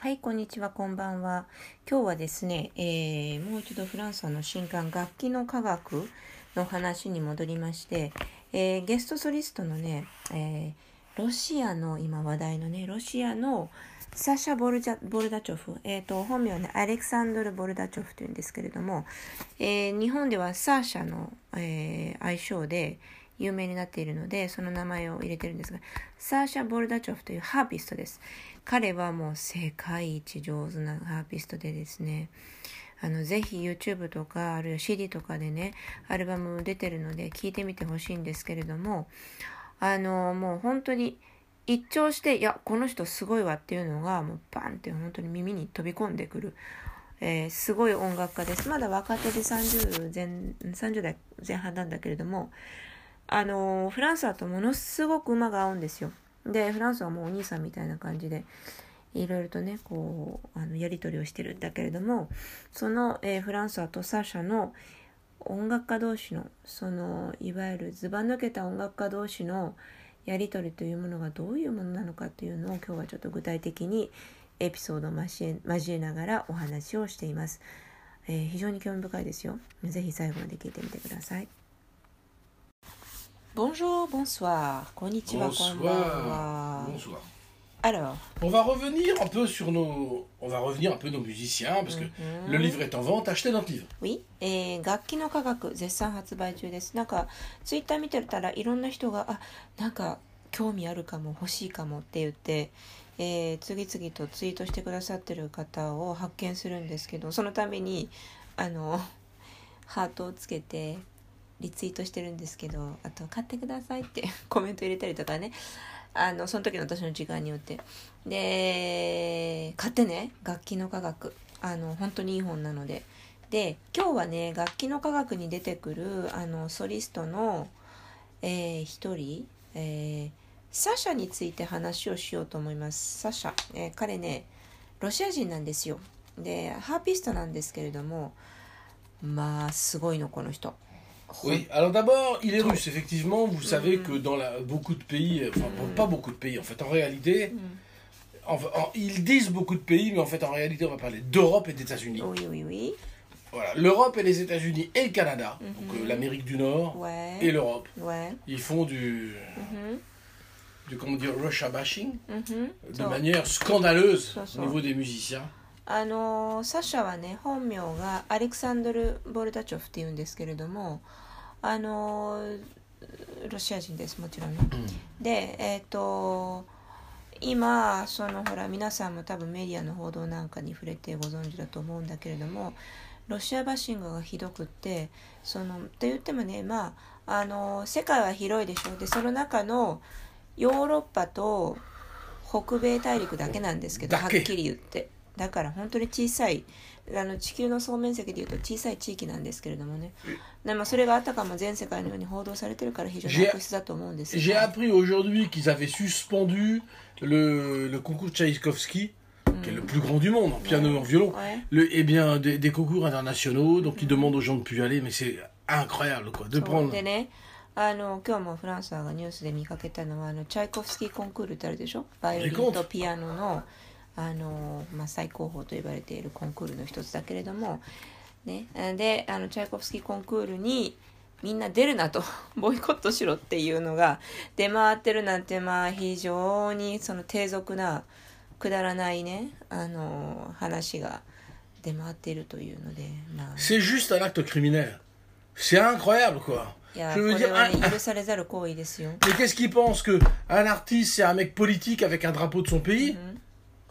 はい、こんにちは、こんばんは。今日はですね、えーもう一度フランスの新刊楽器の科学の話に戻りまして、えーゲストソリストのね、えーロシアの今話題のね、ロシアのサシャ・ボルジャボルダチョフ、えー、と本名はね、アレクサンドル・ボルダチョフというんですけれども、え日本ではサーシャの、えー愛称で有名になっているので、その名前を入れてるんですが、サーシャ・ボルダチョフというハーピストです。彼はもう世界一上手なハーピストでですね、あのぜひ YouTube とかあるいは CD とかでねアルバム出てるので聴いてみてほしいんですけれどもあのもう本当に一聴していやこの人すごいわっていうのがもうバンって本当に耳に飛び込んでくる、えーすごい音楽家ですまだ若手で30前30代前半なんだけれどもあのフランスだとものすごく馬が合うんですよ。でフランスはもうお兄さんみたいな感じでいろいろとねこうあのやり取りをしてるんだけれどもその、えーフランソワとサーシャの音楽家同士のそのいわゆるずば抜けた音楽家同士のやり取りというものがどういうものなのかというのを今日はちょっと具体的にエピソードを交えながらお話をしています、えー非常に興味深いですよ。ぜひ最後まで聞いてみてください。Bonjour, bonsoir. こんにちは、こんばん Bonsoir. Alors, On va revenir un peu sur nos, on va revenir un peu nos musiciens parce que le livre est en vente. Achetez notre livre. oui えー楽器の科学絶賛発売中ですなんかツイッター見てたらいろんな人があなんか興味あるかも欲しいかもって言って、えー次々とツイートしてくださってる方を発見するんですけどそのためにあのハートをつけてリツイートしてるんですけどあと「買ってください」って コメント入れたりとかね。あのその時の私の時間によって。で買ってね。楽器の科学。あの本当にいい本なので。で今日はね楽器の科学に出てくるあのソリストの、えー一人、えーサシャについて話をしようと思います。サシャ、えー彼ねロシア人なんですよ。でハーピストなんですけれどもまあすごいのこの人。Oui, hein alors d'abord, il est russe, effectivement. Vous savez que dans beaucoup de pays, enfin, mm. pas beaucoup de pays, en fait, en réalité, mm. ils disent beaucoup de pays, mais en fait, en réalité, on va parler d'Europe et d'États-Unis. Oui, oui, oui. Voilà, l'Europe et les États-Unis et le Canada, mm-hmm. donc euh, l'Amérique du Nord et l'Europe, ils font mm-hmm. du, comment dire, Russia bashing mm-hmm. de manière scandaleuse au niveau des musiciens. あのサシャはね本名がアレクサンドル・ボルダチョフっていうんですけれどもあのロシア人ですもちろんね。でえっ、と今そのほら皆さんも多分メディアの報道なんかに触れてご存知だと思うんだけれどもロシアバッシングがひどくってそのと言ってもねまああの世界は広いでしょでその中のヨーロッパと北米大陸だけなんですけどはっきり言ってだから本当に小さいあの地球の総面積でいうと小さい地域なんですけれどもねでもそれがあたかも全世界のように報道されてるから非常に悪質だと思うんですよ J'ai appris aujourd'hui qu'ils avaient suspendu le, le concours Tchaïkovski, qui est le plus grand du monde en piano et en violon. Ouais. Le, eh bien, des, des concours internationaux, donc ils demandent aux gens de plus y aller, mais c'est incroyable, quoi, de prendre. あの今日もフランスがニュースで見かけたのはあのチャイコフスキーコンクールってあるでしょバイオリンとピアノのあの、まあ、最高峰と呼ばれているコンクールの一つだけれども、ね、であのチャイコフスキーコンクールにみんな出るなとボイコットしろっていうのが出回ってるなんてまあ非常にその低俗なくだらないねあの話が出回っているというのでまあ C'est juste un acte criminel. C'est incroyable, quoi. いや Je こ veux れ dire, un- 許されざる行為ですよ mais qu'est-ce qu'ils pensent que un artiste c'est un mec politique avec un drapeau de son pays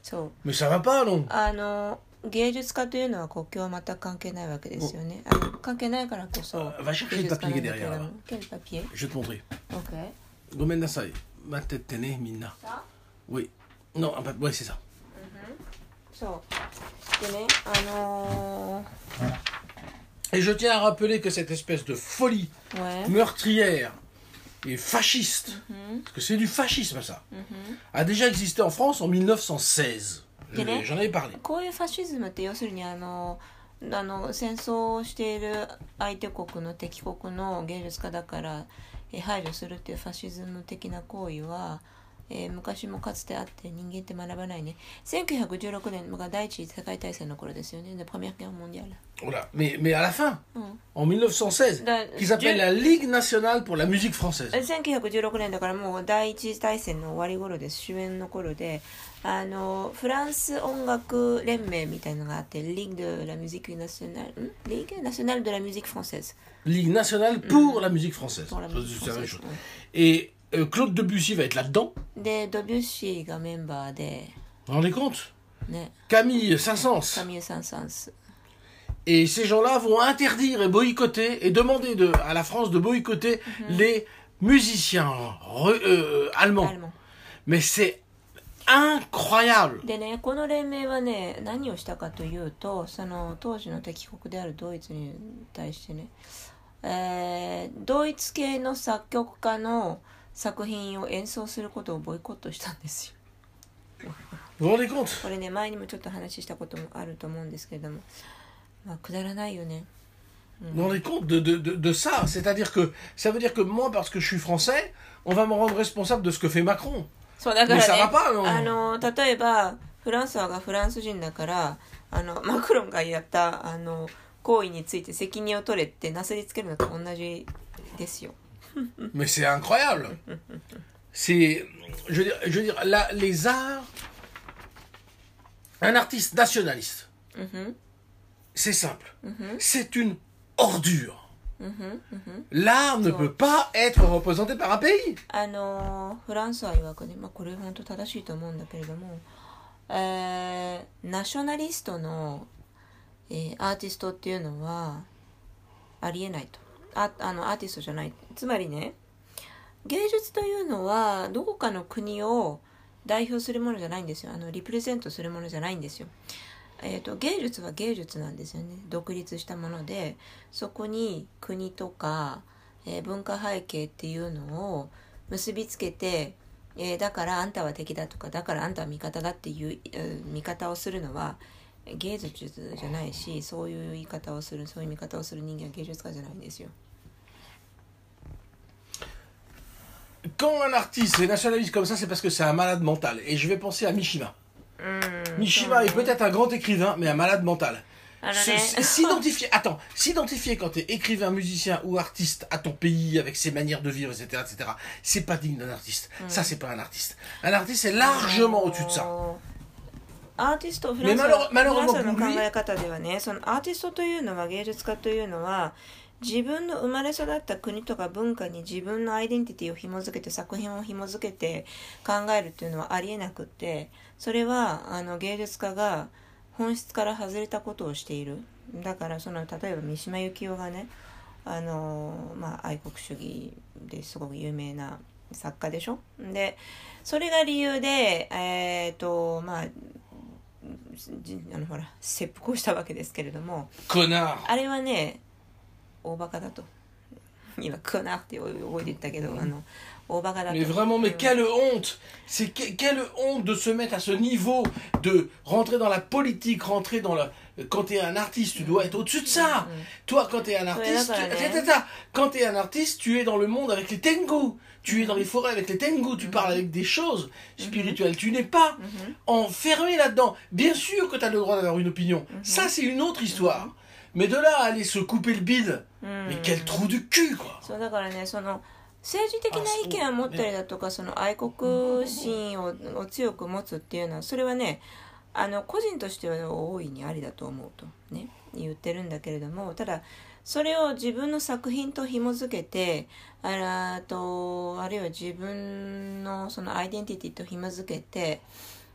そう Mais ça va pas, non あの芸術家というのは国境は全く関係ないわけですよね。あの関係ないからこそ。 Va chercher 芸 le 術家 papier な qui ん est だけれど derrière も là. ケルパピエ Je vais te montrer. ?OK。 Gomen Nasai. Ma tête tenez, Minna. Oui. Non, un papier. Ouais, c'est ça. そう。でね、あの Et je tiens à rappeler que cette espèce de folie ー、ouais meurtrière et fasciste, parce que c'est du fascisme ça, a déjà existé en France en 1916. Je Quel l'ai- est J'en avais parlé. こういうファシズムって要するにあのあの戦争をしている相手国の敵国の芸術家だからえ排除するっていうファシズム的な行為はえー昔もかつてあって人間って学ばないね1916年が第一次世界大戦の頃ですよね Le Première Guerre mondiale Voilà. Mais, mais à la fin, うん en 1916, Da- qui s'appelle la Ligue nationale pour la musique française. 1916年だからもう第一次大戦の終わり頃です終焉の頃であのフランス音楽連盟みたいのがあって Ligue de la musique nationale ん Ligue nationale de la musique française Ligue nationale pour la musique française. pour la musique c'est la même française chose. Et Euh, Claude Debussy va être là-dedans. De Debussy quand même bah. Vous vous rendez compte? Camille Saint-Saëns. Camille Saint-Saëns. Et ces gens-là vont interdire et boycotter et demander à la France de boycotter mhm. les musiciens re, euh, allemands. Allemand. Mais c'est でね、この連盟はね、何をしたかというと、その当時の敵国であるドイツに対してね、えー、ドイツ系の作曲家の、作品を演奏することをボイコットしたんですよこれね前にもちょっと話したこともあると思うんですけれどもまあくだらないよね vous rendez compte de, de, de, de ça C'est-à-dire que ça veut dire que moi, parce que je suis français, on va me rendre responsable de ce que fait Macron. Mais ça va pas, non あの例えばフランスはがフランス人だからあのマクロンがやったあの行為について責任を取れってなすりつけるのと同じですよ Mais c'est incroyable. C'est, je veux dire, je veux dire là, les arts, un artiste nationaliste, うんふん c'est simple. うんふん C'est une ordure. うんふんうんふん L'art ne Non. peut pas être représenté par un pays. あのフランスは曰くね、まあ、これ本当正しいと思うんだけれども、えーナショナリストの、えーアーティストっていうのはありえないと ああのアーティストじゃない。つまりね芸術というのはどこかの国を代表するものじゃないんですよ。あのリプレゼントするものじゃないんですよ。えー、と芸術は芸術なんですよね。独立したものでそこに国とか、えー文化背景っていうのを結びつけて、えーだからあんたは敵だとかだからあんたは味方だっていう、えー見方をするのは芸術じゃないしそういう言い方をするそういう見方をする人間は芸術家じゃないんですよ。 Quand un artiste est nationaliste comme ça, c'est parce que c'est un malade mental. Et je vais penser à Mishima. うん、 Mishima est peut-être un grand écrivain, mais un malade mental. あの Se- ね s- S'identifier, attends, s'identifier quand t'es écrivain, musicien ou artiste à ton pays avec ses manières de vivre, etc., etc., c'est pas digne d'un artiste. Ça, c'est pas un artiste. Un artiste, c'est largement au-dessus de ça. アーティストフランスの考え方ではねそのアーティストというのは芸術家というのは自分の生まれ育った国とか文化に自分のアイデンティティを紐づけて作品を紐づけて考えるっていうのはありえなくってそれはあの芸術家が本質から外れたことをしている。だからその例えば三島由紀夫がねあの、まあ、愛国主義ですごく有名な作家でしょ？でそれが理由でえっ、とまあじあのほら切腹をしたわけですけれども.あれはね大バカだと今クナって覚えて言ったけどあの Mais vraiment, mais quelle honte. C'est quelle honte de se mettre à ce niveau, de rentrer dans la politique, rentrer dans la... Quand t'es un artiste, tu dois être au-dessus de ça. Toi, quand t'es un artiste, tu... quand tu es un artiste, tu es dans le monde avec les tengu. Tu es dans les forêts avec les tengu, tu parles avec des choses spirituelles. Tu n'es pas enfermé là-dedans. Bien sûr que t'as le droit d'avoir une opinion. Ça, c'est une autre histoire. Mais de là à aller se couper le bide, mais quel trou du cul, quoi. 政治的な意見を持ったりだとかその愛国心をを強く持つっていうのはそれはねあの個人としては大いにありだと思うとね言ってるんだけれどもただそれを自分の作品と紐づけてあらとあるいは自分のそのアイデンティティと紐づけて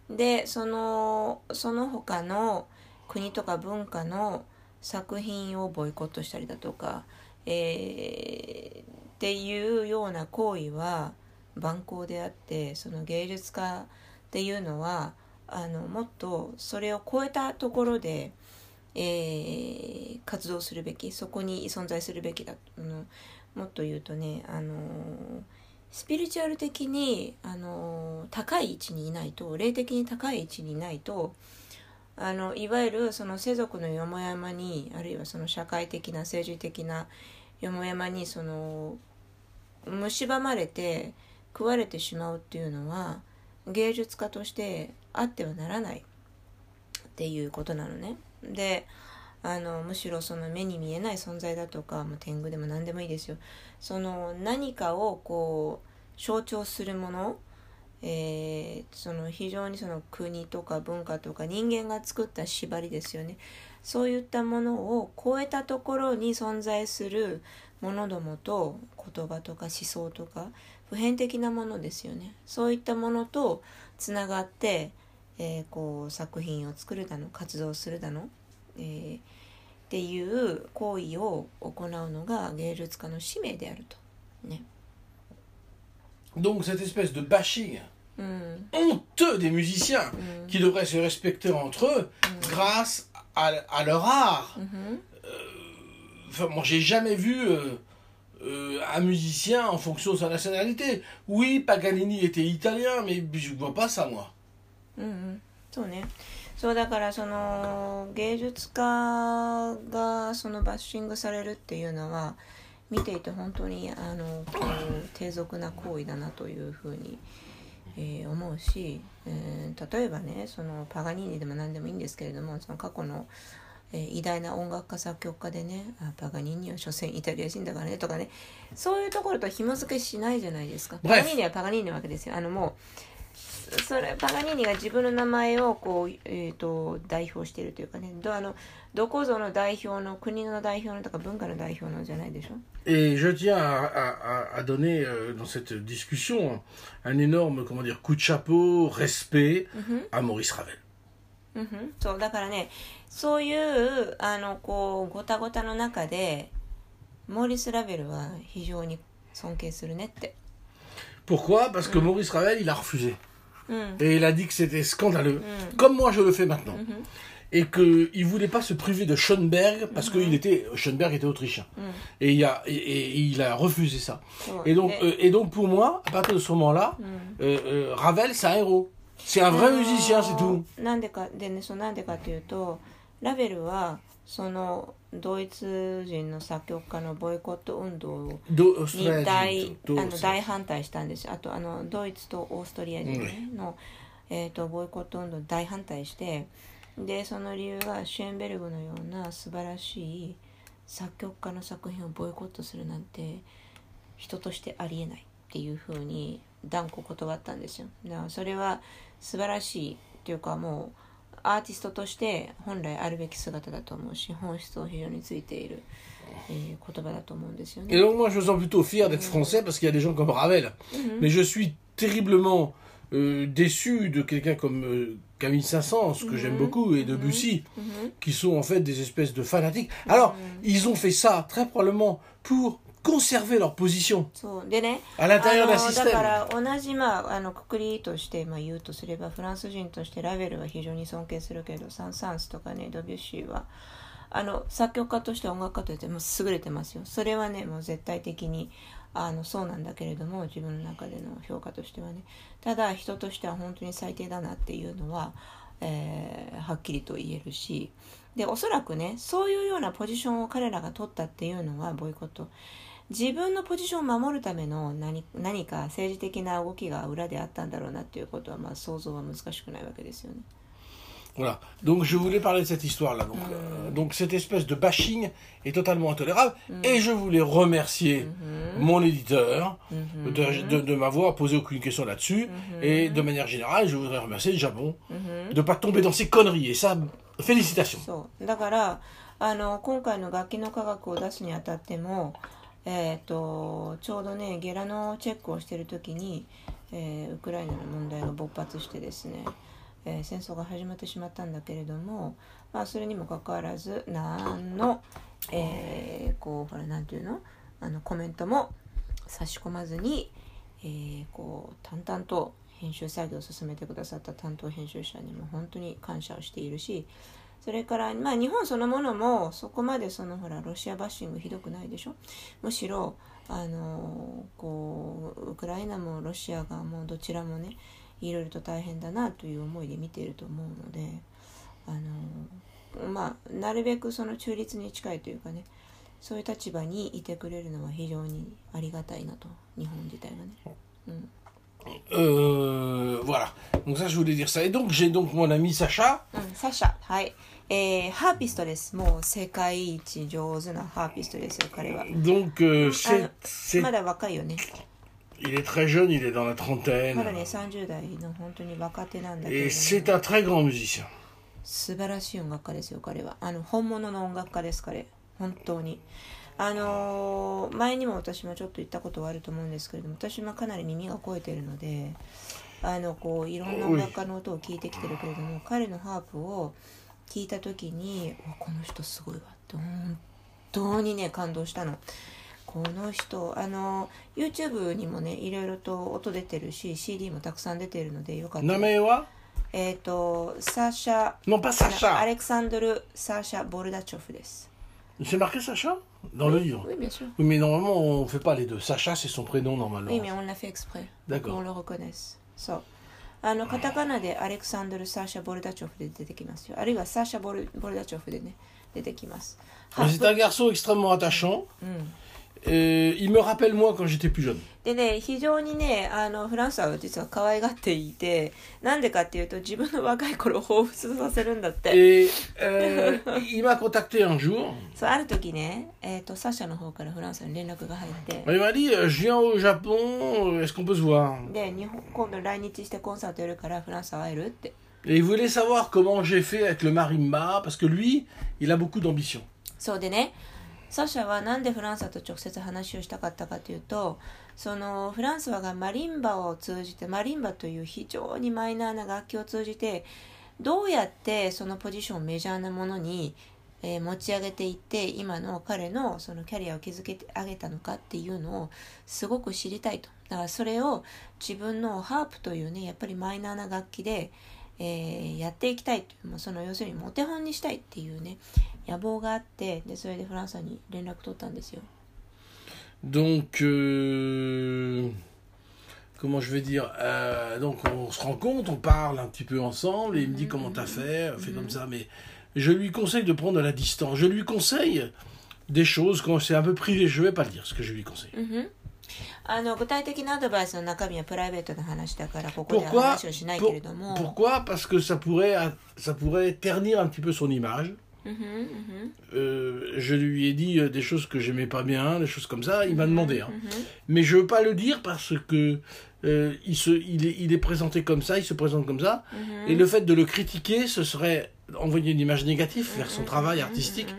でそのその他の国とか文化の作品をボイコットしたりだとか、えーっていうような行為は蛮行であってその芸術家っていうのはあのもっとそれを超えたところで、えー活動するべきそこに存在するべきだのもっと言うとねあのスピリチュアル的にあの高い位置にいないと霊的に高い位置にいないとあのいわゆるその世俗のよもやまにあるいはその社会的な政治的なよもやまにその蝕まれて食われてしまうっていうのは芸術家としてあってはならないっていうことなのね。であのむしろその目に見えない存在だとかもう天狗でも何でもいいですよその何かをこう象徴するもの、えー、その非常にその国とか文化とか人間が作った縛りですよねそういったものを超えたところに存在するものどもと言葉とか思想とか普遍的なものですよね。そういったものとつながって、えー、こう作品を作るだの活動するだの、えー、っていう行為を行うのが芸術家の使命であると。ね。Donc cette espèce de bashing honteux des musiciens qui devraient se respecter entre eux grâce à, à, leur art. euh, enfin, moi, j'ai jamais vu euh, euh, un musicien en fonction de sa nationalité. Oui, Paganini était italien, mais je vois pas ça, moi. そうね。そうだからその芸術家がそのバッシングされるっていうのは見ていて本当にあのこう低俗な行為だなというふうに、 えー、思うし、えー、例えばねそのパガニーニでも何でもいいんですけれどもその過去の、えー、偉大な音楽家作曲家でねあパガニーニは所詮イタリア人だからねとかねそういうところと紐付けしないじゃないですか。パガニーニはパガニーニなわけですよ。あのもうそれパガニーニが自分の名前をこう、えーと、代表しているというかねどあのどこぞの代表の国の代表のとか文化の代表のじゃないでしょ Et je tiens à, à, à donner euh, dans cette discussion un énorme comment dire, coup de chapeau, respect à Maurice Ravel. そうだからねそういうあのこうごたごたの中でモーリス・ラベルは非常に尊敬するねって。Pourquoi Parce que Maurice Ravel, il a refusé. Et il a dit que c'était scandaleux, comme moi je le fais maintenant. Et qu'il ne voulait pas se priver de Schoenberg parce que était, Schoenberg était autrichien. Et, il a, et, il a refusé ça. Et donc, euh, et donc pour moi, à partir de ce moment-là, euh, euh, Ravel c'est un héros. C'est un vrai musicien, c'est tout. そのドイツ人の作曲家のボイコット運動に大あの大反対したんです。あとあのドイツとオーストリア人、ね、の、えーと、ボイコット運動に大反対してでその理由がシュエンベルグのような素晴らしい作曲家の作品をボイコットするなんて人としてありえないっていうふうに断固断ったんですよ。だからそれは素晴らしいっていうかもうアーティストとして本来あるべき姿だと思うし本質を非常についている、えー、言葉だと思うんですよね。Et donc moi je me sens plutôt fier d'être français parce qu'il y a des gens comme Ravel. Mais je suis terriblement euh, déçu de quelqu'un comme euh, Camille Saint-Saëns, que j'aime beaucoup, et de Bussy, qui sont en fait des espèces de fanatiques. Alors, ils ont fait ça très probablement pour conserver leur position そう。でね à l'intérieur d'un système. だから同じ、まあ、あのくくりとして、まあ、言うとすればフランス人としてラベルは非常に尊敬するけどサン・サンスとかねドビュッシーはあの作曲家として音楽家としても優れてますよ。それはねもう絶対的にあのそうなんだけれども自分の中での評価としてはね。ただ人としては本当に最低だなっていうのは、えー、はっきりと言えるし。でおそらくねそういうようなポジションを彼らが取ったっていうのはボイコット自分のポジションを守るための何何か政治的な動きが裏であったんだろうなっていうことは、まあ、想像は難しくないわけですよね。Voilà. Donc je voulais parler de cette histoire-là. Donc, euh, donc cette espèce de bashing est totalement intolérable. Et je voulais remercier mon éditeur de, de, de m'avoir posé aucune question là-dessus. Et de manière générale, je voudrais remercier le Japon de ne pas tomber dans ces conneries. Et ça, félicitations. だからあの今回の楽器の科学を出すにあたっても えーと、ちょうどねゲラのチェックをしている時に、えー、ウクライナの問題が勃発してですね、えー、戦争が始まってしまったんだけれども、まあ、それにもかかわらず何の、えー、こうほら何て言うの？あのコメントも差し込まずに、えー、こう淡々と編集作業を進めてくださった担当編集者にも本当に感謝をしているしそれから、まあ、日本そのものもそこまでそのほらロシアバッシングひどくないでしょ？むしろあのこうウクライナもロシアがもうどちらもねいろいろと大変だなという思いで見ていると思うのであのまあなるべくその中立に近いというかねそういう立場にいてくれるのは非常にありがたいなと日本自体がね。うん Euh, voilà. Donc ça, je voulais dire ça. Et donc, j'ai donc mon ami Sacha. うん、サシャ。はい。えー、ハーピストです。もう世界一上手なハーピストですよ、彼は。Donc, euh, c'est, まだ若いよね。il est très jeune, il est dans la trentaine. まだね、30代の本当に若手なんだけれ Et ど c'est も、un très grand musicien. 素晴らしい音楽家ですよ、彼は。あの、本物の音楽家です、彼。本当に。あのー前にも私もちょっと言ったことはあると思うんですけれども、私もかなり耳が肥えてるので、あの、こう、いろんな音楽家の音を聞いてきてるけれども、彼のハープを聞いた時に、うわこの人すごいわって、本当にね、感動したの。この人あの YouTube にもねいろいろと音出てるし CD もたくさん出てるのでよかったら Namewa えっ、とサーシャア.レクサンドル・サーシャ・ボルダチョフです。C'est marqué Sacha Dans le livre. Oui, bien sûr. Oui, mais normalement, on fait pas les deux. Sacha, c'est son prénom normalement. Oui, mais on l'a fait exprès. D'accord. On le reconnaisse. そう。あの、カタカナでアレクサンドル・サーシャ・ボルダチョフで出てきますよ。あるいはサーシャ・ボルボルダチョフでね、出てきます。 Mais C'est un garçon extrêmement attachant. うん。 Et il me rappelle moi quand j'étais plus jeune. でね、非常にね、あの、フランスは実は可愛がっていて、なんでかっていうと、自分の若い頃を彷彿させるんだって。 Et euh, il m'a contacté un jour. そう、ある時ね、えっ、と、サーシャの方からフランスに連絡が入って、 Il m'a dit euh, Je viens au Japon, euh, est-ce qu'on peut se voir で、日本、今度来日してコンサートやるからフランスは会えるって。 Et il voulait savoir comment j'ai fait avec le marimba, parce que lui, il a beaucoup d'ambition. そうでね サシャはなんでフランスと直接話をしたかったかというとそのフランスワがマリンバを通じてマリンバという非常にマイナーな楽器を通じてどうやってそのポジションをメジャーなものに、えー持ち上げていって今の彼のそのキャリアを築けてあげたのかっていうのをすごく知りたいと。だからそれを自分のハープというねやっぱりマイナーな楽器で、えーやっていきたいというもうその要するにもうお手本にしたいっていうね野望があってでそれでフランスに連絡取ったんですよ Donc, euh, comment je vais dire euh, Donc, on se rencontre, on parle un petit peu ensemble, et il me dit comment t'as fait, fais comme ça. Mais je lui conseille de prendre de la distance. Je lui conseille des choses quand c'est un peu privé. Je vais pas le dire ce que je lui conseille. うんふん あの具体的なアドバイスの中身はプライベートな話だからここでは Pourquoi 話をしないけ Pour- れども Pourquoi Parce que ça pourrait, ça pourrait ternir un petit peu son image. うんふんうんふん Euh, je lui ai dit euh, des choses que j'aimais pas bien, des choses comme ça. Il m'a demandé. hein. うんふん Mais je veux pas le dire parce que euh, il, se, il, est, il est présenté comme ça, il se présente comme ça. うんふん Et le fait de le critiquer, ce serait envoyer une image négative vers son travail artistique.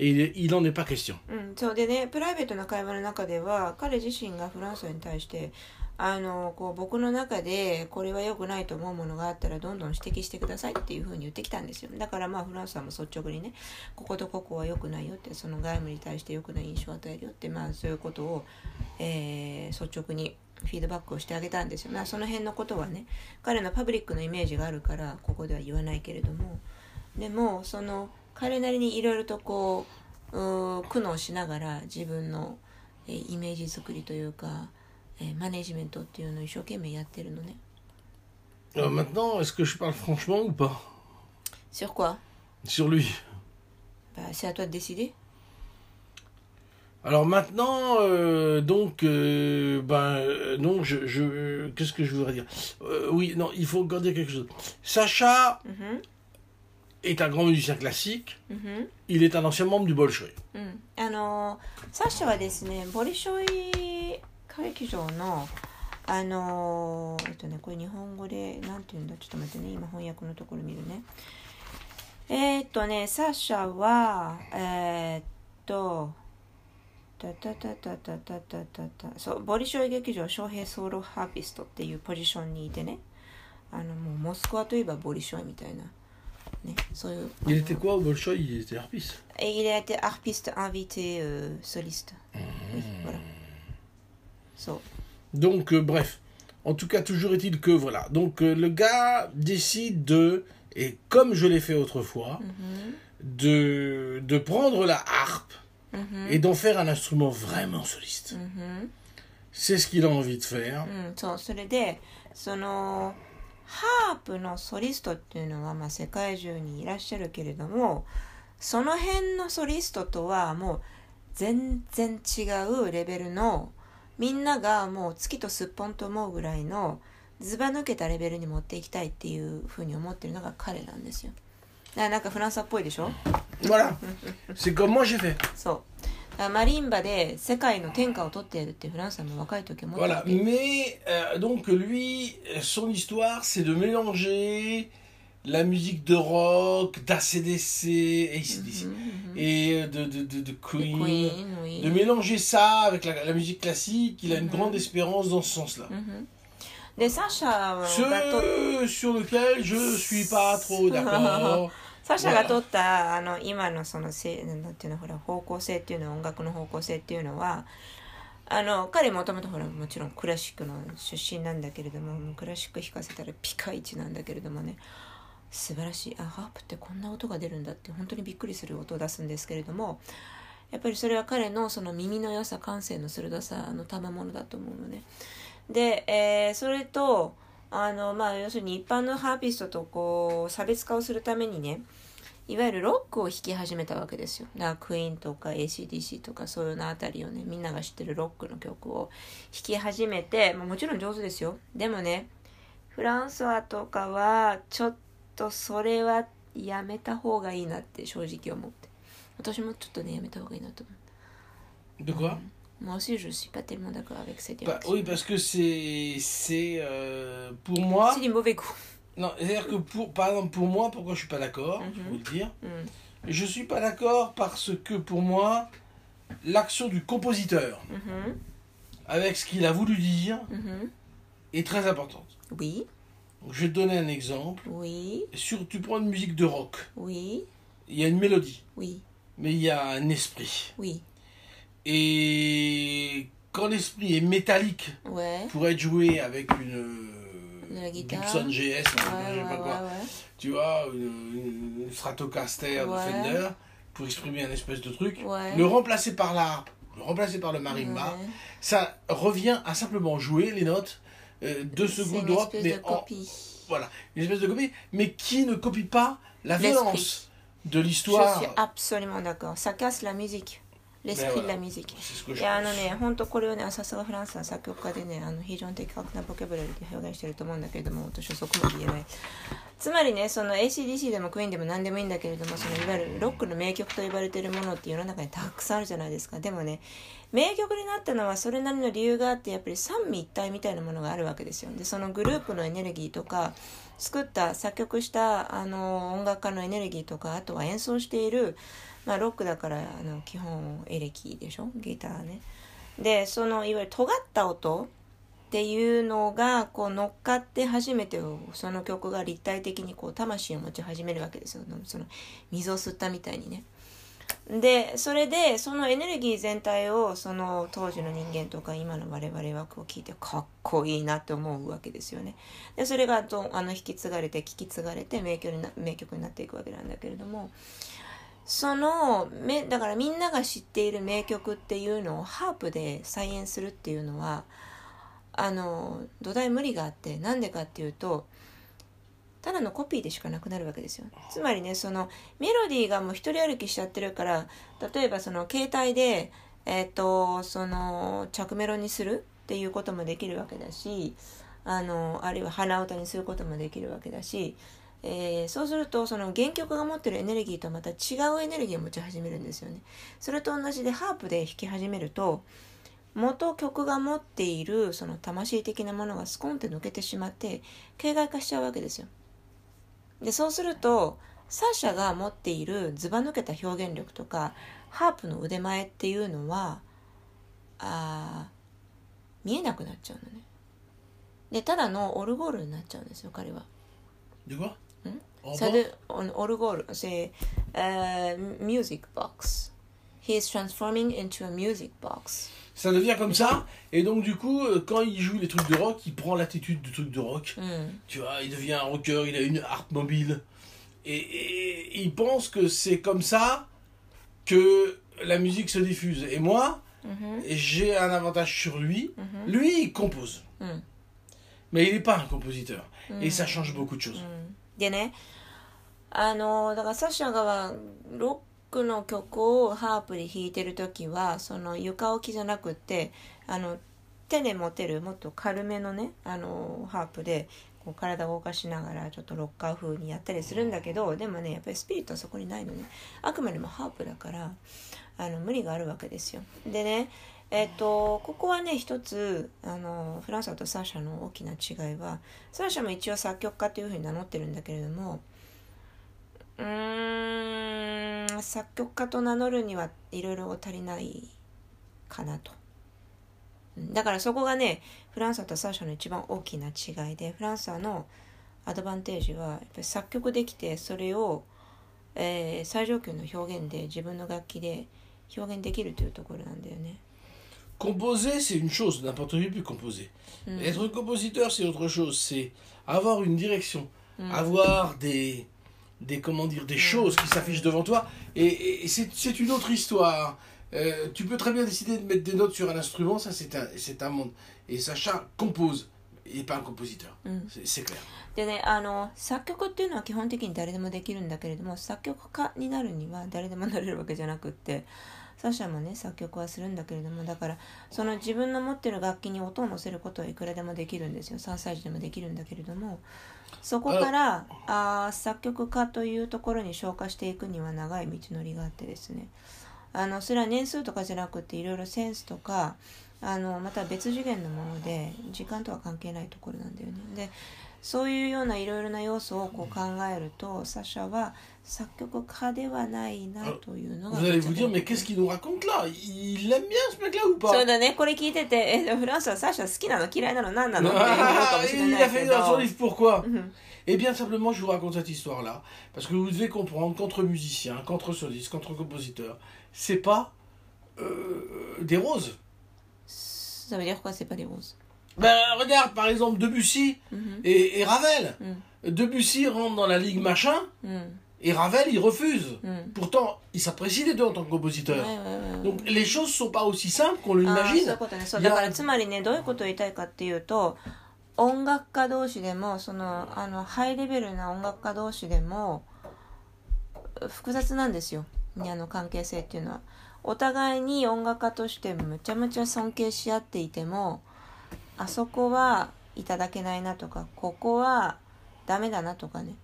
Il, en est pas question. うん、そうでねプライベートな会話の中では彼自身がフランスに対してあのこう僕の中でこれは良くないと思うものがあったらどんどん指摘してくださいっていうふうに言ってきたんですよ。だからまあフランスはも率直にねこことここは良くないよってその外務に対して良くない印象を与えるよってまあそういうことを、えー率直にフィードバックをしてあげたんですよ、まあ、その辺のことはね彼のパブリックのイメージがあるからここでは言わないけれども。でもその彼なりにいろいろとこう苦悩しながら自分の、えーイメージ作りというか、えーマネジメントっていうのを一生懸命やってるのね。Euh, maintenant, est-ce que je parle franchement ou pas Sur quoi Sur lui. bah, C'est à toi de décider. Alors maintenant, euh, donc, euh, ben, euh, non, je, je qu'est-ce que je voudrais dire Euh, Oui, non, il faut encore dire quelque chose. Sacha うん、est un grand musicien classique. うん、Il est un ancien membre du Bolshoi. うん。あのーサッシャはですね、ボリショイ歌劇場の、あのーえっとね、これ日本語で、なんて言うんだちょっと待ってね、今翻訳のところ見るね。えー、っとね、サッシャは、えー、っと、タタタタタタタタタそう、ボリショイ劇場翔平ソロハーピストっていうポジションにいてね、あの、もうモスクワといえばボリショイみたいな、ね、そういう。 Il était quoi au Bolshoi Il était harpiste. Et il a été harpiste invité euh, soliste. Oui, voilà. So. Donc, euh, bref. En tout cas, toujours est-il que, voilà. Donc, euh, le gars décide de, et comme je l'ai fait autrefois, de, de prendre la harpe et d'en faire un instrument vraiment soliste. C'est ce qu'il a envie de faire. うん、そうそれでその ハープのソリストっていうのは、まあ、世界中にいらっしゃるけれどもその辺のソリストとはもう全然違うレベルのみんながもう月とすっぽんと思うぐらいのずば抜けたレベルに持っていきたいっていうふうに思ってるのが彼なんですよなんかフランスっぽいでしょ？Voilà. C'est comme moi j'ai fait? そう マリンバで世界の天下を取ってやるってフランスさんも若い時思ってた Voilà. わけ Mais euh, donc lui, son histoire, c'est de mélanger la musique de rock, d'ACDC, ACDC, et de, de, de, de Queen. Queen, oui. De mélanger ça avec la, la musique classique, il a une grande espérance dans ce sens-là. でサッシャがと Ce sur lequel je suis pas trop d'accord. サシャが取ったあの今のそのせなんていうのほら方向性っていうのは音楽の方向性っていうのはあの彼もともとほらもちろんクラシックの出身なんだけれどもクラシック弾かせたらピカイチなんだけれどもね素晴らしいあハープってこんな音が出るんだって本当にびっくりする音を出すんですけれどもやっぱりそれは彼のその耳の良さ感性の鋭さの賜物だと思うのね。で、えーそれとあの、まあ、要するに一般のハーピストとこう差別化をするためにねいわゆるロックを弾き始めたわけですよ。だからクイーンとか ACDC とかそういうのあたりをねみんなが知ってるロックの曲を弾き始めて、まあ、もちろん上手ですよ。でもねフランソワとかはちょっとそれはやめた方がいいなって正直思って私もちょっとねやめた方がいいなと思 De quoi う。moi aussi je suis pas tellement d'accord avec cette Bah. Oui, parce que c'est. C'est. euh, pour moi. C'est du mauvais goût. Non, c'est-à-dire que pour, par exemple, pour moi, pourquoi je suis pas d'accord, je vais vous le dire. Mm. Je suis pas d'accord parce que pour moi, l'action du compositeur, Mhm, avec ce qu'il a voulu dire, mhm. est très importante. Oui, Donc, je vais te donner un exemple. oui, Sur, tu prends une musique de rock, oui, il y a une mélodie, oui, mais il y a un esprit. oui. Et quand l'esprit est métallique, Ouais. pour être joué avec une. De la guitare. Gibson GS, Ouais, je sais ouais, pas quoi. tu vois, une, une Stratocaster de. Fender, pour exprimer un espèce de truc, le remplacer par l'harpe, le remplacer par le marimba, ça revient à simplement jouer les notes, euh, C'est secondes une d'Europe, espèce mais de en, voilà, une espèce de copie, mais qui ne copie pas la violence de Je l'histoire. suis absolument d'accord. Ça casse la musique. L'esprit Ben de voilà. la musique. C'est ce que い je やあの.ね本当これをねさすがフランスの作曲家でねあの非常に的確なボキャブラリーで表現してると思うんだけれども私はそこまで言えないつまりねその ACDC でもクイーンでも何でもいいんだけれどもそのいわゆるロックの名曲と呼ばれているものって世の中にたくさんあるじゃないですかでもね名曲になったのはそれなりの理由があってやっぱり三位一体みたいなものがあるわけですよでそのグループのエネルギーとか作った作曲したあの音楽家のエネルギーとかあとは演奏しているまあ、ロックだからあの基本エレキでしょ？ギターね。でそのいわゆる尖った音っていうのがこう乗っかって初めてその曲が立体的にこう魂を持ち始めるわけですよ。その水を吸ったみたいにね。でそれでそのエネルギー全体をその当時の人間とか今の我々はこう聞いてかっこいいなって思うわけですよね。でそれがどあの引き継がれて聞き継がれて名曲にな名曲になっていくわけなんだけれども。そのめだからみんなが知っている名曲っていうのをハープで再演するっていうのはあの土台無理があってなんでかっていうとただのコピーでしかなくなるわけですよ。つまりねそのメロディーがもう一人歩きしちゃってるから例えばその携帯でえっ、とその着メロにするっていうこともできるわけだしあのあるいは鼻歌にすることもできるわけだしえーそうするとその原曲が持ってるエネルギーとまた違うエネルギーを持ち始めるんですよね。それと同じでハープで弾き始めると元曲が持っているその魂的なものがスコンって抜けてしまって形骸化しちゃうわけですよ。でそうするとサーシャが持っているずば抜けた表現力とかハープの腕前っていうのはあ見えなくなっちゃうのね。でただのオルゴールになっちゃうんですよ彼は。De quoi Sudden, on music box. He is transforming into a music box. Ça devient comme ça, et donc du coup, euh, quand il joue les trucs de rock, il prend l'attitude du truc de rock. Hmm. Tu vois, il devient un rocker, il a une harpe mobile. Et, il pense que c'est comme ça que la musique se diffuse. Et moi, mm-hmm. j'ai un avantage sur lui. Mm-hmm. Lui, il compose. Mm. Mais il n'est pas un compositeur. Mm. Et ça change beaucoup de choses. Mm. でね、あのだからサッシャがロックの曲をハープで弾いてる時はその床置きじゃなくてあの手で持てるもっと軽めのねあのハープでこう体を動かしながらちょっとロッカー風にやったりするんだけどでもねやっぱりスピリットはそこにないのねあくまでもハープだからあの無理があるわけですよ。でねえっと、ここはね一つあのフランスとサーシャの大きな違いはサーシャも一応作曲家というふうに名乗ってるんだけれどもうん作曲家と名乗るにはいろいろ足りないかなと。だからそこがねフランスとサーシャの一番大きな違いでフランスのアドバンテージはやっぱり作曲できてそれを、えー、最上級の表現で自分の楽器で表現できるというところなんだよね。Composer, c'est une chose, n'importe qui peut composer. Être compositeur, c'est autre chose. C'est avoir une direction, avoir des, des, comment dire, des choses qui s'affichent devant toi. Et, et c'est c'est une autre histoire. Euh, tu peux très bien décider de mettre des notes sur un instrument, ça c'est un, c'est un monde. Et Sacha compose, et pas un compositeur. C'est- C'est clair. でねあの作曲っていうのは基本的に誰でもできるんだけれども作曲家になるには誰でもなれるわけじゃなくって サシャもね作曲はするんだけれどもだからその自分の持ってる楽器に音を乗せることはいくらでもできるんですよ。3歳児でもできるんだけれども。そこからあー作曲家というところに昇華していくには長い道のりがあってですね。あのそれは年数とかじゃなくていろいろセンスとかあのまた別次元のもので時間とは関係ないところなんだよね。でそういうようないろいろな要素をこう考えるとサシャは作曲家ではないなというのが Vous allez vous dire, mais qu'est-ce qu'il nous raconte là Il aime bien ce mec-là ou そう pas だねこれ聞いててえフランスはサシャ好きなの嫌いなの何なのって思うか Ah, もしれ Il な a いけ fait ど dans son livre pourquoi Mhm. Eh bien, simplement, je vous raconte cette histoire-là, parce que vous devez comprendre qu'entre musiciens, qu'entre solistes, qu'entre compositeurs, c'est pas euh, des roses. Ça veut dire quoi c'est pas des roses Ben, regarde, par exemple, Debussy Mhm. et, et Ravel. Mm. Debussy rentre dans la ligue machin, うん、 et Ravel, il refuse. うん、 Pourtant, ils s'apprécient les deux en tant que はい compositeurs. はいはい Donc, les choses sont pas aussi simples qu'on あーそうい l'imagine. うことねそういやだからつまりねどういうことを言いたいかっていうと音楽家同士でもそのあのハイレベルな音楽家同士でも複雑なんですよあの関係性っていうのは お互いに音楽家としてむちゃむちゃ尊敬し合っていてもあそこはいただけないなとかここはダメだなとかね。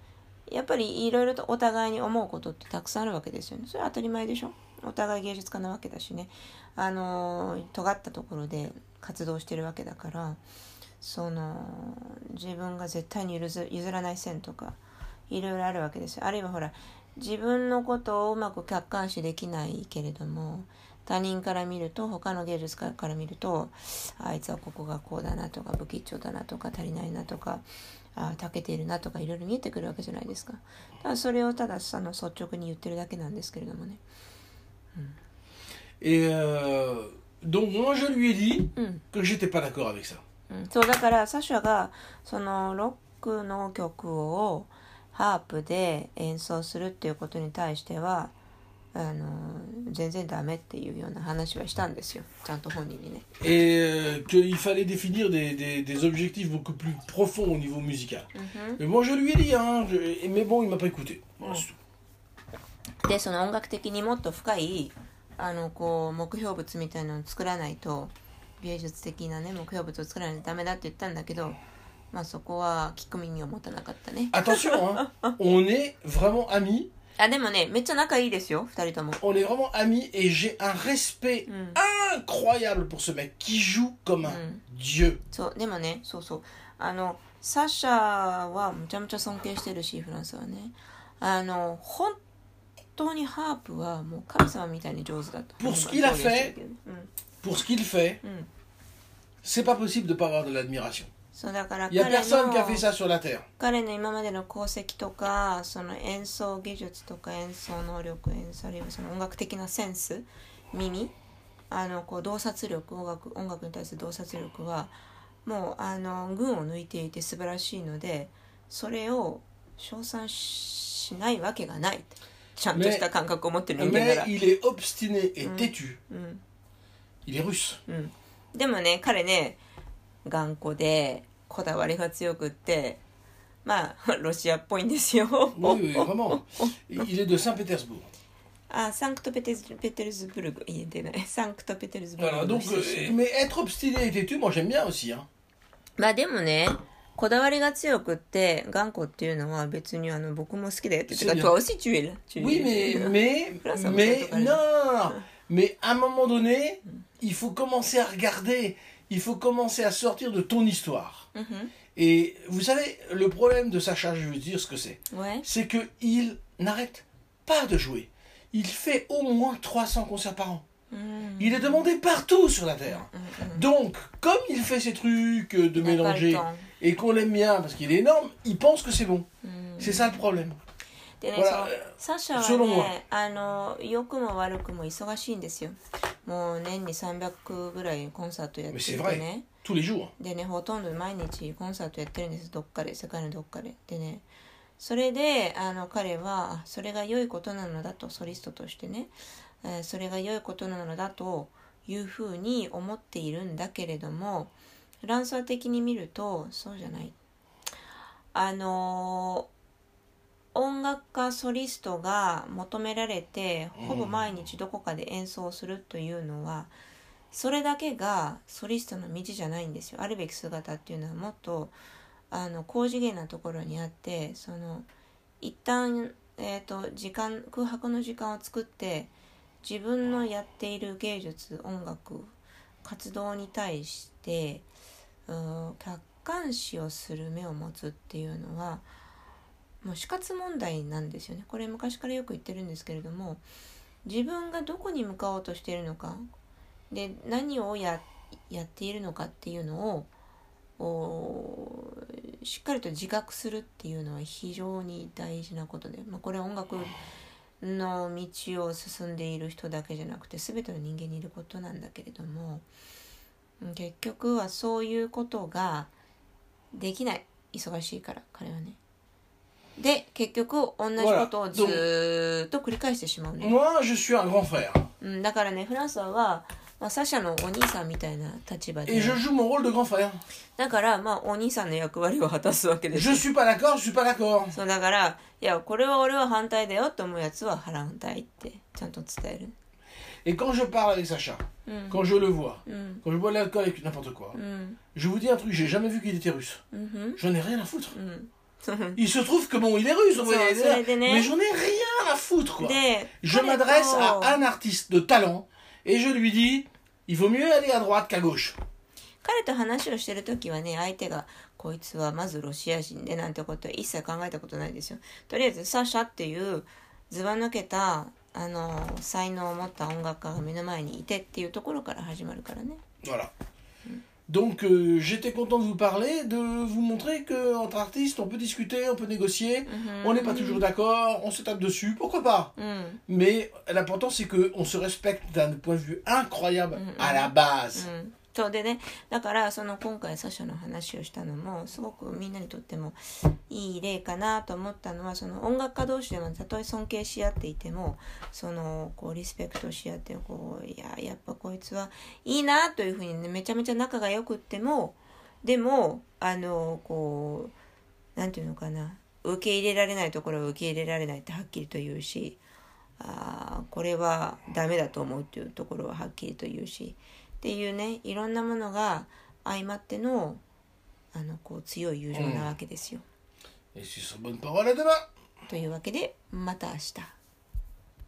やっぱりいろいろとお互いに思うことってたくさんあるわけですよね。それは当たり前でしょ。お互い芸術家なわけだしね。あの尖ったところで活動してるわけだからその自分が絶対に譲譲らない線とかいろいろあるわけですよ。あるいはほら自分のことをうまく客観視できないけれども他人から見ると他の芸術家から見るとあいつはここがこうだなとか不吉祥だなとか足りないなとかあ長けているなとかいろいろ見えてくるわけじゃないですか。ただそれをただその率直に言ってるだけなんですけれどもね。Et euh, donc, moi, je lui ai dit うん。que j'étais pas d'accord avec ça. うん、そうだからサシャがそのロックの曲をハープで演奏するっていうことに対してはあの全然ダメっていうような話はしたんですよちゃんと本人にね。Et euh, qu'il fallait définir des, des- des objectifs beaucoup plus profonds au niveau musical. Mais moi, je lui ai dit, hein, je- mais bon, il m'a pas écouté. Voilà, c'est tout. でその音楽的にもっと深いあのこう目標物みたいなのを作らないと芸術的なね目標物を作らないとダメだって言ったんだけど まあそこは聞く耳を持たなかったね。 Attention, hein, on est vraiment amis. あでもねめっちゃ仲いいですよ2人とも。 On est vraiment amis et j'ai un respect Mm. incroyable pour ce mec qui joue comme un Mm. dieu. そうでもねそうそうあのサシャはむちゃむちゃ尊敬してるしフランスはねあの本当にハープはもう神様みたいに上手だと Pour ce qu'il a 表現してるけどうん Pour ce qu'il fait, Mm. c'est pas possible de pas avoir de l'admiration. そうだから Il y a 彼 personne qui a fait の ça sur la terre. 彼の今までの功績とかその演奏技術とか演奏能力演奏あるいはその音楽的なセンス耳あのこう洞察力音楽音楽に対する洞察力はもうあの群を抜いていて素晴らしいのでそれを称賛しないわけがないちゃんとした感覚を持ってる人間な Mais ら、il est obstiné et Mm. têtu. うん、Il est russe. うん、でもね彼ね頑固でこだわりが強くってまあロシアっぽいんですよ oui, vraiment. Il de Saint-Pétersbourg. Voilà, donc, 出 euh, 身 mais être obstiné et têtu, moi j'aime bien aussi. Hein. まあでもねこだわりが強くって頑固っていうのは別にあの僕も好きだよって言ってた toi aussi tu es là tu Oui, mais, mais, mais, non. Mais à un moment donné, il faut commencer à regarder, il faut commencer à sortir de ton histoire. うん Et vous savez, le problème de Sacha, je vais vous dire ce que c'est. うん Ouais. C'est qu'il n'arrête pas de jouer. Il fait au moins 300 concerts par an. うん Il est demandé partout sur la Terre. Donc, comme il fait ces trucs euh, de なんか mélanger と et qu'on l'aime bien parce qu'il est énorme, il pense que c'est bon. うん C'est ça le problème. でね、 Voilà, そう euh, サッシャは selon moi. ねあの良くも悪くも忙しいんですよ もう年に300ぐらいコンサートやってて.ね.でねほとんど毎日コンサートやってるんです。どっかで世界のどっかで。でね。それであの彼はあそれが良いことなのだとソリストとしてね、えーそれが良いことなのだというふうに思っているんだけれどもフランスは的に見るとそうじゃない。あのー音楽家ソリストが求められてほぼ毎日どこかで演奏するというのは、それだけがソリストの道じゃないんですよ。あるべき姿っていうのはもっとあの高次元なところにあってその一旦、えー、と時間空白の時間を作って自分のやっている芸術音楽活動に対してうん客観視をする目を持つっていうのはもう死活問題なんですよねこれ昔からよく言ってるんですけれども自分がどこに向かおうとしているのかで何をやっているのかっていうのをしっかりと自覚するっていうのは非常に大事なことで、まあ、これは音楽の道を進んでいる人だけじゃなくて全ての人間にいることなんだけれども結局はそういうことができない忙しいから彼はね。で結局同じことをずーっと繰り返してしまうね。Moi, je suis un grand frère. うん、だからねフランスは、まあ、サシャのお兄さんみたいな立場 Et で je joue mon rôle de grand frère. だからまあお兄さんの役割を果たすわけです Je よ suis pas d'accord, je suis pas d'accord. そうだからいやこれは俺は反対だよと思うやつは反対ってちゃんと伝える Et quand je parle avec Sacha, うん、quand je le vois, うん、quand je bois de l'alcool avec n'importe quoi, うん、je vous dis un truc, j'ai jamais vu qu'il était russe. うん、J'en ai rien à foutre. うん。Il se trouve que bon, il est russe, vous voyez, mais j'en ai rien à foutre, quoi. で Je 彼と m'adresse à un artiste de talent et je lui dis, il vaut mieux aller à droite qu'à gauche. 彼と話をしてる時はね相手がこいつはまずロシア人でなんてことは一切考えたことないですよとりあえずサシャっていうずば抜けたあの才能を持った音楽家が目の前にいてっていうところから始まるからね. Donc euh, j'étais content de vous parler, de vous montrer que entre artistes on peut discuter, on peut négocier, on n'est pas toujours d'accord, on se tape dessus, pourquoi pas? うん、Mais l'important c'est que on se respecte d'un point de vue incroyable à la base. そうでねだからその今回サシャの話をしたのもすごくみんなにとってもいい例かなと思ったのはその音楽家同士でもたとえ尊敬し合っていてもそのこうリスペクトし合ってこういややっぱこいつはいいなというふうにねめちゃめちゃ仲が良くってもでもあのこうなんていうのかな受け入れられないところは受け入れられないってはっきりと言うしあこれはダメだと思うっていうところははっきりと言うしっていうねいろんなものが相まってのあのこう強い友情なわけですよ。À demain というわけでまた明日。